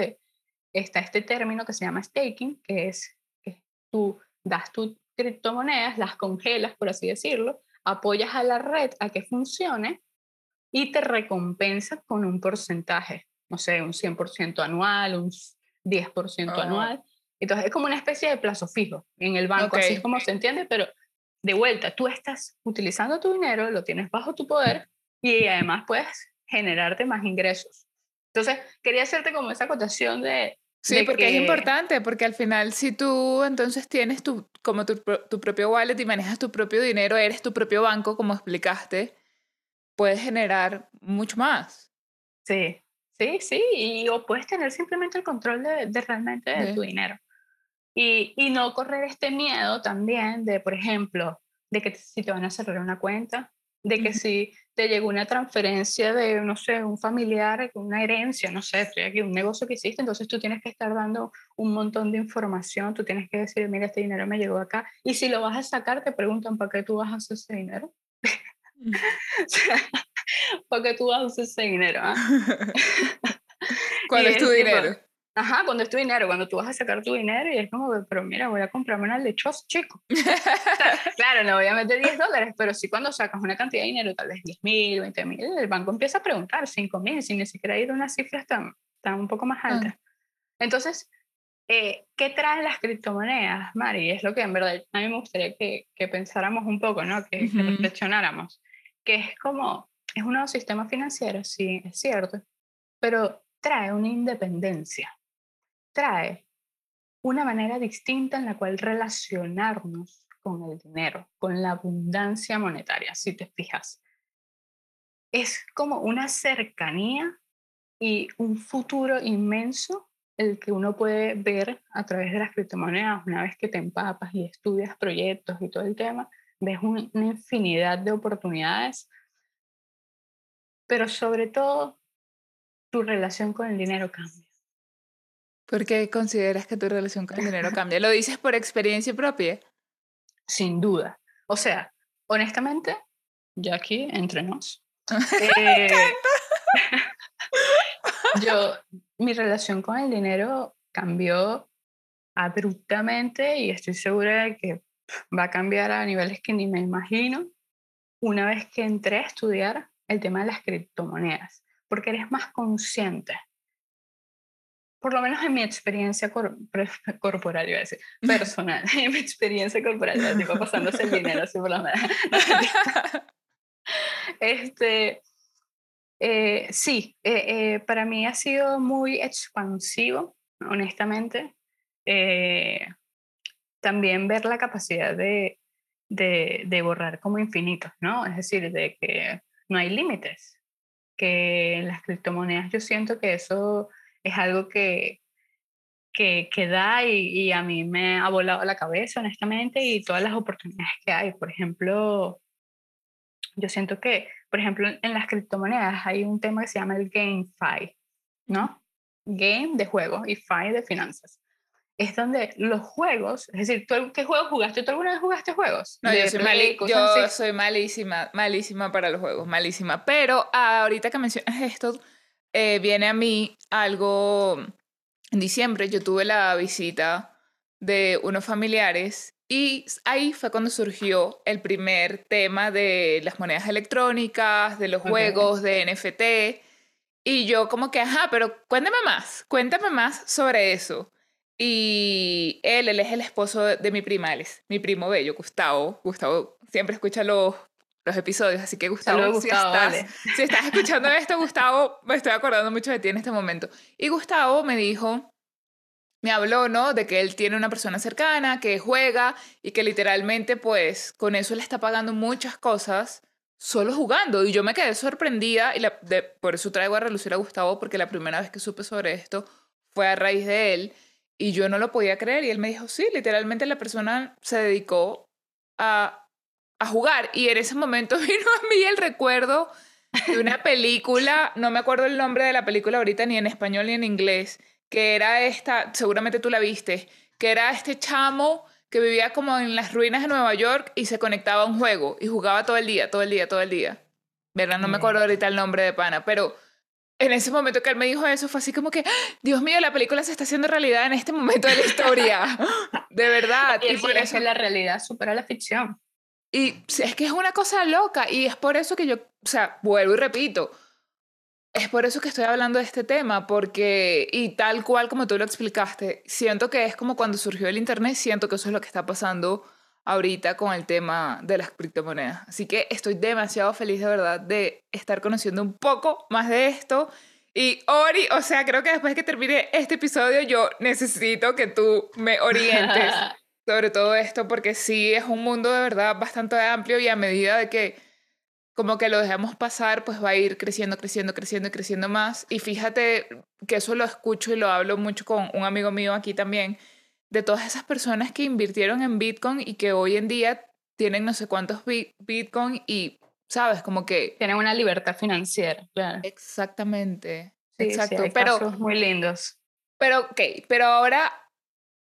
está este término que se llama staking, que es que tú das tus criptomonedas, las congelas, por así decirlo, apoyas a la red a que funcione y te recompensa con un porcentaje, no sé, un 100% anual, un 10% anual. Entonces es como una especie de plazo fijo en el banco, así es como se entiende, pero de vuelta, tú estás utilizando tu dinero, lo tienes bajo tu poder y además puedes generarte más ingresos. Entonces, quería hacerte como esa acotación de... Sí, porque es importante, porque al final si tú entonces tienes tu, como tu, tu propio wallet y manejas tu propio dinero, eres tu propio banco, como explicaste, puedes generar mucho más. Sí, sí, sí, y o puedes tener simplemente el control de, de realmente de tu dinero. Y, y, no correr este miedo también de, por ejemplo, de que si te van a cerrar una cuenta, de que si te llegó una transferencia de, no sé, un familiar, una herencia, no sé, estoy aquí, un negocio que hiciste, entonces tú tienes que estar dando un montón de información, tú tienes que decir, mira, este dinero me llegó acá, y si lo vas a sacar, te preguntan, ¿para qué tú vas a hacer ese dinero? ¿Para qué tú vas a hacer ese dinero? Ah? ¿Cuál es tu dinero? Ajá, cuando es tu dinero, cuando tú vas a sacar tu dinero y es como, pero mira, voy a comprarme una lechosa, chico. claro, no voy a meter 10 dólares, pero sí cuando sacas una cantidad de dinero, tal vez 10 mil, 20 mil, el banco empieza a preguntar 5 mil, sin ni siquiera ir a unas cifras tan, tan un poco más ah. altas. Entonces, eh, ¿qué traen las criptomonedas, Mari? Es lo que en verdad a mí me gustaría que, que pensáramos un poco, ¿no? Que, que reflexionáramos. Que es como, es un nuevo sistema financiero, sí, es cierto, pero trae una independencia trae una manera distinta en la cual relacionarnos con el dinero, con la abundancia monetaria, si te fijas. Es como una cercanía y un futuro inmenso el que uno puede ver a través de las criptomonedas una vez que te empapas y estudias proyectos y todo el tema, ves una infinidad de oportunidades, pero sobre todo tu relación con el dinero cambia. ¿Por qué consideras que tu relación con el dinero cambia? ¿Lo dices por experiencia propia? Sin duda. O sea, honestamente, ya aquí entre nos. Eh, yo, mi relación con el dinero cambió abruptamente y estoy segura de que va a cambiar a niveles que ni me imagino una vez que entré a estudiar el tema de las criptomonedas, porque eres más consciente por lo menos en mi experiencia corporal, iba a decir, personal, en mi experiencia corporal, tipo pasándose el dinero así por la este, eh, sí, eh, eh, para mí ha sido muy expansivo, honestamente. también ver la capacidad de, de, de borrar como infinitos, ¿no? Es decir, de que no hay límites, que en las criptomonedas yo siento que eso es algo que, que, que da y, y, a mí me ha volado la cabeza, honestamente, y todas las oportunidades que hay. Por ejemplo, yo siento que, por ejemplo, en las criptomonedas hay un tema que se llama el GameFi, ¿no? Game de juego y Fi de finanzas. Es donde los juegos, es decir, ¿tú, ¿qué juegos jugaste? ¿Tú alguna vez jugaste juegos? No, yo, soy, yo soy malísima, malísima para los juegos, malísima. Pero ahorita que mencionas esto, eh, viene a mí algo, en diciembre yo tuve la visita de unos familiares y ahí fue cuando surgió el primer tema de las monedas electrónicas, de los juegos, de NFT. Y yo como que, ajá, pero cuéntame más, cuéntame más sobre eso. Y él, él es el esposo de mi prima, él es mi primo bello, Gustavo. Gustavo siempre escucha los los episodios. Así que Gustavo, si, estás, si estás escuchando esto, Gustavo, me estoy acordando mucho de ti en este momento. Y Gustavo me dijo, me habló, ¿no? De que él tiene una persona cercana, que juega y que literalmente pues con eso le está pagando muchas cosas solo jugando. Y yo me quedé sorprendida y la, por eso traigo a relucir a Gustavo porque la primera vez que supe sobre esto fue a raíz de él. Y yo no lo podía creer y él me dijo, sí, literalmente la persona se dedicó a a jugar. Y en ese momento vino a mí el recuerdo de una película, no me acuerdo el nombre de la película ahorita ni en español ni en inglés, que era esta, seguramente tú la viste, que era este chamo que vivía como en las ruinas de Nueva York y se conectaba a un juego y jugaba todo el día, todo el día, todo el día. ¿Verdad? No me acuerdo ahorita el nombre de pana, pero en ese momento que él me dijo eso fue así como que, ¡Ah! Dios mío, la película se está haciendo realidad en este momento de la historia. de verdad. Y, por eso la realidad supera la ficción. Y es que es una cosa loca y es por eso que yo, o sea, vuelvo y repito, es por eso que estoy hablando de este tema, porque, y tal cual como tú lo explicaste, siento que es como cuando surgió el Internet, siento que eso es lo que está pasando ahorita con el tema de las criptomonedas. Así que estoy demasiado feliz de verdad de estar conociendo un poco más de esto. Y Ori, o sea, creo que después que termine este episodio, yo necesito que tú me orientes sobre todo esto, porque sí es un mundo de verdad bastante amplio y a medida de que como que lo dejamos pasar, pues va a ir creciendo, creciendo, creciendo y creciendo más. Y fíjate que eso lo escucho y lo hablo mucho con un amigo mío aquí también, de todas esas personas que invirtieron en Bitcoin y que hoy en día tienen no sé cuántos Bitcoin y, ¿sabes? Como que... Tienen una libertad financiera, claro. Exactamente. Sí, Exacto. hay pero, casos muy lindos. pero, ok, pero ahora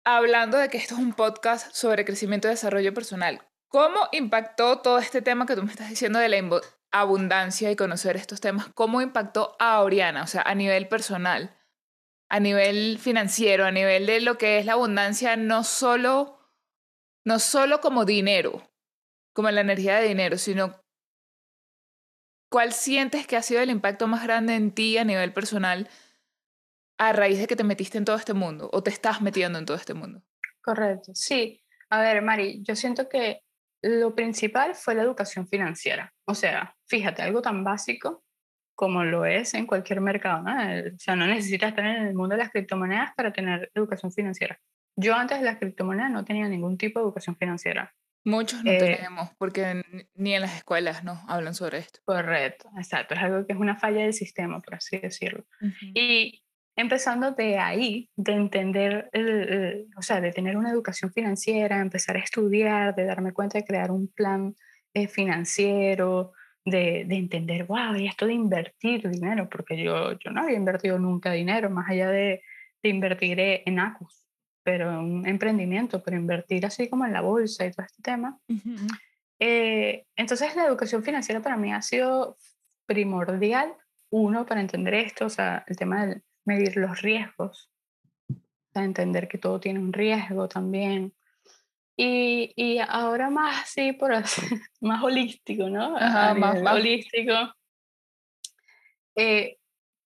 hablando de que esto es un podcast sobre crecimiento y desarrollo personal, ¿Cómo impactó todo este tema que tú me estás diciendo de la abundancia y conocer estos temas? ¿Cómo impactó a Oriana? O sea, a nivel personal, a nivel financiero, a nivel de lo que es la abundancia, no solo, no solo como dinero, como la energía de dinero, sino cuál sientes que ha sido el impacto más grande en ti a nivel personal a raíz de que te metiste en todo este mundo o te estás metiendo en todo este mundo. Correcto, sí. A ver, Mari, yo siento que lo principal fue la educación financiera. O sea, fíjate, algo tan básico como lo es en cualquier mercado, ¿no? O sea, no necesitas estar en el mundo de las criptomonedas para tener educación financiera. Yo antes de las criptomonedas no tenía ningún tipo de educación financiera. Muchos no eh, tenemos, porque ni en las escuelas no hablan sobre esto. Correcto, exacto. Es algo que es una falla del sistema, por así decirlo. Y empezando de ahí, de entender, o sea, de tener una educación financiera, empezar a estudiar, de darme cuenta de crear un plan eh, financiero, de, de, entender, wow, y esto de invertir dinero, porque yo, yo no había invertido nunca dinero, más allá de, de invertir e, en ACUS, pero un emprendimiento, pero invertir así como en la bolsa y todo este tema. Eh, entonces la educación financiera para mí ha sido primordial, uno, para entender esto, o sea, el tema del medir los riesgos, entender que todo tiene un riesgo también. Y, y ahora más así, por así, más holístico, ¿no? más, holístico. Eh,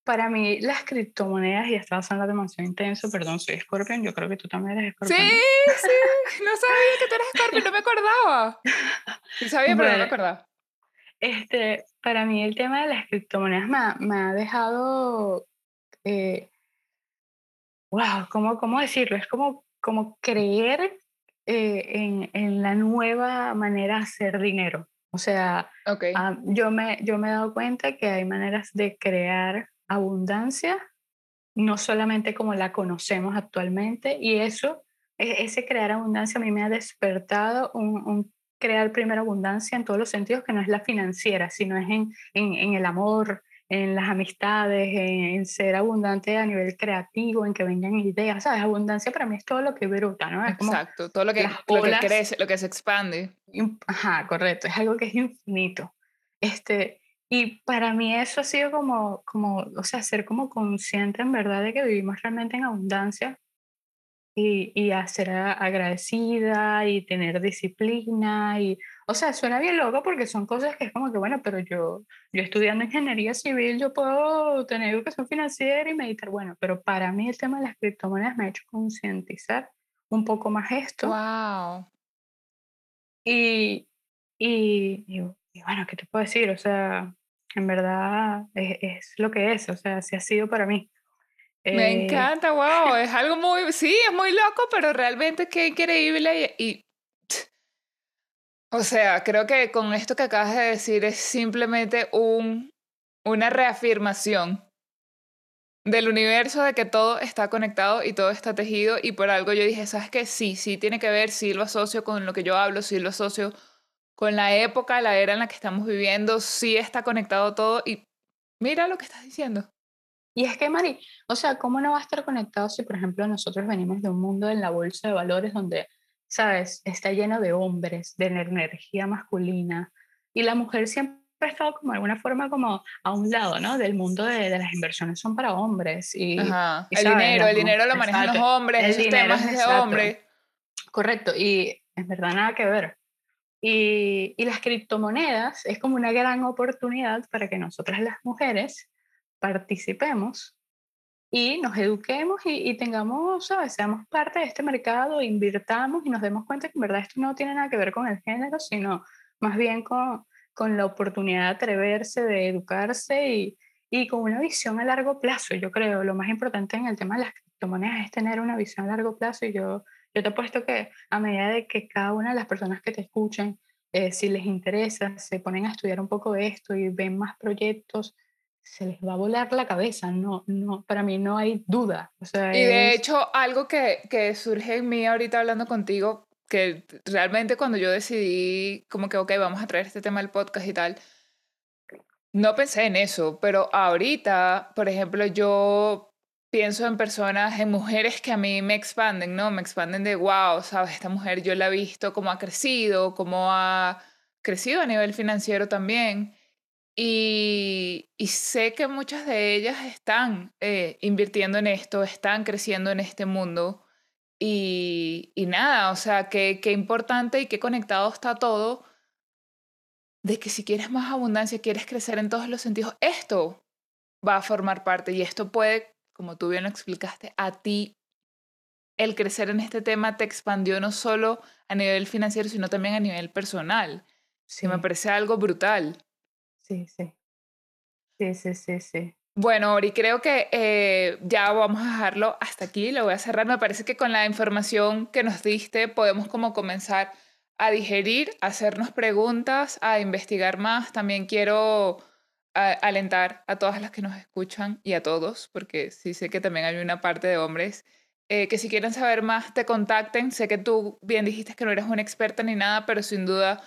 para mí, las criptomonedas, y estaba hablando demasiado intenso, perdón, soy Scorpion, yo creo que tú también eres Scorpion. Sí, sí, no sabía que tú eras Scorpion, no me acordaba. Sí sabía, pero no me acordaba. Este, para mí el tema de las criptomonedas me me ha dejado eh, wow, ¿cómo, ¿cómo decirlo? Es como, como creer eh, en, en, la nueva manera de hacer dinero. O sea, okay. Ah, yo, me, yo me he dado cuenta que hay maneras de crear abundancia, no solamente como la conocemos actualmente, y eso, e, ese crear abundancia a mí me ha despertado un, un crear primero abundancia en todos los sentidos, que no es la financiera, sino es en, en, en el amor, en las amistades, en, ser abundante a nivel creativo, en que vengan ideas, ¿sabes? Abundancia para mí es todo lo que brota, ¿no? Es Exacto, todo lo que, lo que crece, lo que se expande. Ajá, correcto, es algo que es infinito. Este, y para mí eso ha sido como, como, o sea, ser como consciente en verdad de que vivimos realmente en abundancia y, y a ser agradecida y tener disciplina y, o sea, suena bien loco porque son cosas que es como que, bueno, pero yo, yo estudiando ingeniería civil, yo puedo tener educación financiera y meditar, bueno, pero para mí el tema de las criptomonedas me ha hecho concientizar un poco más esto. ¡Wow! Y, y, y, bueno, ¿qué te puedo decir? O sea, en verdad es, es lo que es, o sea, así ha sido para mí. Me eh, encanta, wow, es algo muy, sí, es muy loco, pero realmente qué increíble y, o sea, creo que con esto que acabas de decir es simplemente un, una reafirmación del universo de que todo está conectado y todo está tejido y por algo yo dije, ¿sabes qué? Sí, sí tiene que ver, sí lo asocio con lo que yo hablo, sí lo asocio con la época, la era en la que estamos viviendo, sí está conectado todo y mira lo que estás diciendo. Y es que, Mari, o sea, ¿cómo no va a estar conectado si, por ejemplo, nosotros venimos de un mundo en la bolsa de valores donde, sabes, está lleno de hombres, de energía masculina, y la mujer siempre ha estado como de alguna forma como a un lado, ¿no? Del mundo de, de las inversiones son para hombres. Y, Ajá. el dinero, el dinero lo manejan los hombres, el esos temas es de hombre. Correcto, y es verdad nada que ver. Y, y las criptomonedas es como una gran oportunidad para que nosotras las mujeres participemos y nos eduquemos y, tengamos, ¿sabes? Seamos parte de este mercado, invirtamos y nos demos cuenta que en verdad esto no tiene nada que ver con el género, sino más bien con, con la oportunidad de atreverse, de educarse y, y con una visión a largo plazo. Yo creo, lo más importante en el tema de las criptomonedas es tener una visión a largo plazo y yo, yo te apuesto que a medida de que cada una de las personas que te escuchen eh, si les interesa, se ponen a estudiar un poco esto y ven más proyectos, se les va a volar la cabeza, no, no, para mí no hay duda. O sea, y de hecho, algo que, que surge en mí ahorita hablando contigo, que realmente cuando yo decidí como que, ok, vamos a traer este tema al podcast y tal, no pensé en eso, pero ahorita, por ejemplo, yo pienso en personas, en mujeres que a mí me expanden, ¿no? Me expanden de, wow, sabes, esta mujer yo la he visto cómo ha crecido, cómo ha crecido a nivel financiero también. Y, sé que muchas de ellas están eh, invirtiendo en esto, están creciendo en este mundo. Y, nada, o sea, qué, qué importante y qué conectado está todo de que si quieres más abundancia, quieres crecer en todos los sentidos, esto va a formar parte y esto puede, como tú bien lo explicaste, a ti el crecer en este tema te expandió no solo a nivel financiero, sino también a nivel personal. Sí. me parece algo brutal. Sí, sí. Sí, sí, sí, sí. Bueno, Ori, creo que eh, ya vamos a dejarlo hasta aquí. Lo voy a cerrar. Me parece que con la información que nos diste podemos como comenzar a digerir, a hacernos preguntas, a investigar más. También quiero alentar a todas las que nos escuchan y a todos, porque sí sé que también hay una parte de hombres, eh, que si quieren saber más te contacten. Sé que tú bien dijiste que no eres una experta ni nada, pero sin duda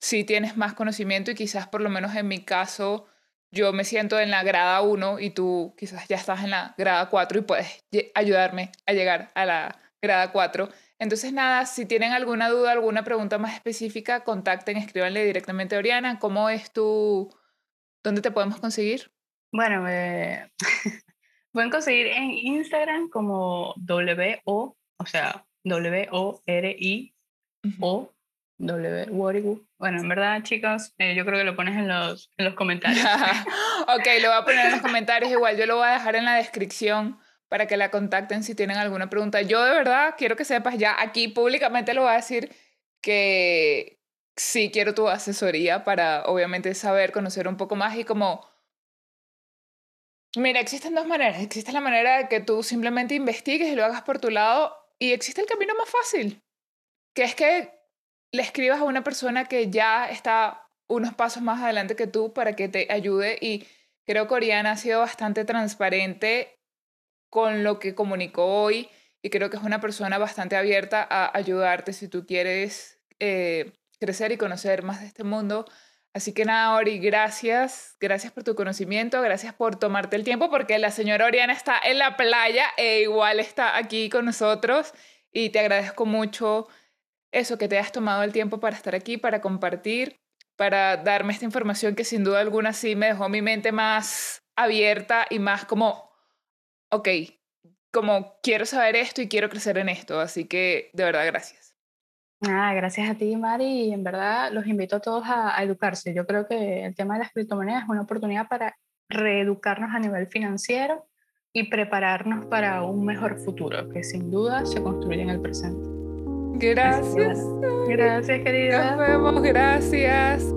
sí tienes más conocimiento y quizás por lo menos en mi caso yo me siento en la grada 1 y tú quizás ya estás en la grada 4 y puedes ayudarme a llegar a la grada 4. Entonces, nada, si tienen alguna duda, alguna pregunta más específica, contacten, escríbanle directamente a Oriana. ¿Cómo es tu... ¿Dónde te podemos conseguir? Bueno, pueden conseguir en Instagram como W-O, o sea, W-O-R-I-O, W, Bueno, en verdad, chicos, eh, yo creo que lo pones en los, en los comentarios. ok, lo voy a poner en los comentarios. Igual yo lo voy a dejar en la descripción para que la contacten si tienen alguna pregunta. Yo de verdad quiero que sepas ya aquí públicamente lo voy a decir que sí quiero tu asesoría para obviamente saber, conocer un poco más y como... Mira, existen dos maneras. Existe la manera de que tú simplemente investigues y lo hagas por tu lado y existe el camino más fácil, que es que le escribas a una persona que ya está unos pasos más adelante que tú para que te ayude y creo que Oriana ha sido bastante transparente con lo que comunicó hoy y creo que es una persona bastante abierta a ayudarte si tú quieres eh, crecer y conocer más de este mundo. Así que nada, Ori, gracias. Gracias por tu conocimiento, gracias por tomarte el tiempo, porque la señora Oriana está en la playa e igual está aquí con nosotros. Y te agradezco mucho eso, que te hayas tomado el tiempo para estar aquí, para compartir, para darme esta información que sin duda alguna sí me dejó mi mente más abierta y más como ok, como quiero saber esto y quiero crecer en esto. Así que de verdad, gracias. Ah, gracias a ti, Mari. Y en verdad los invito a todos a, a educarse. Yo creo que el tema de las criptomonedas es una oportunidad para reeducarnos a nivel financiero y prepararnos para un mejor futuro, que sin duda se construye en el presente. Gracias. Gracias, querida. Nos vemos, gracias.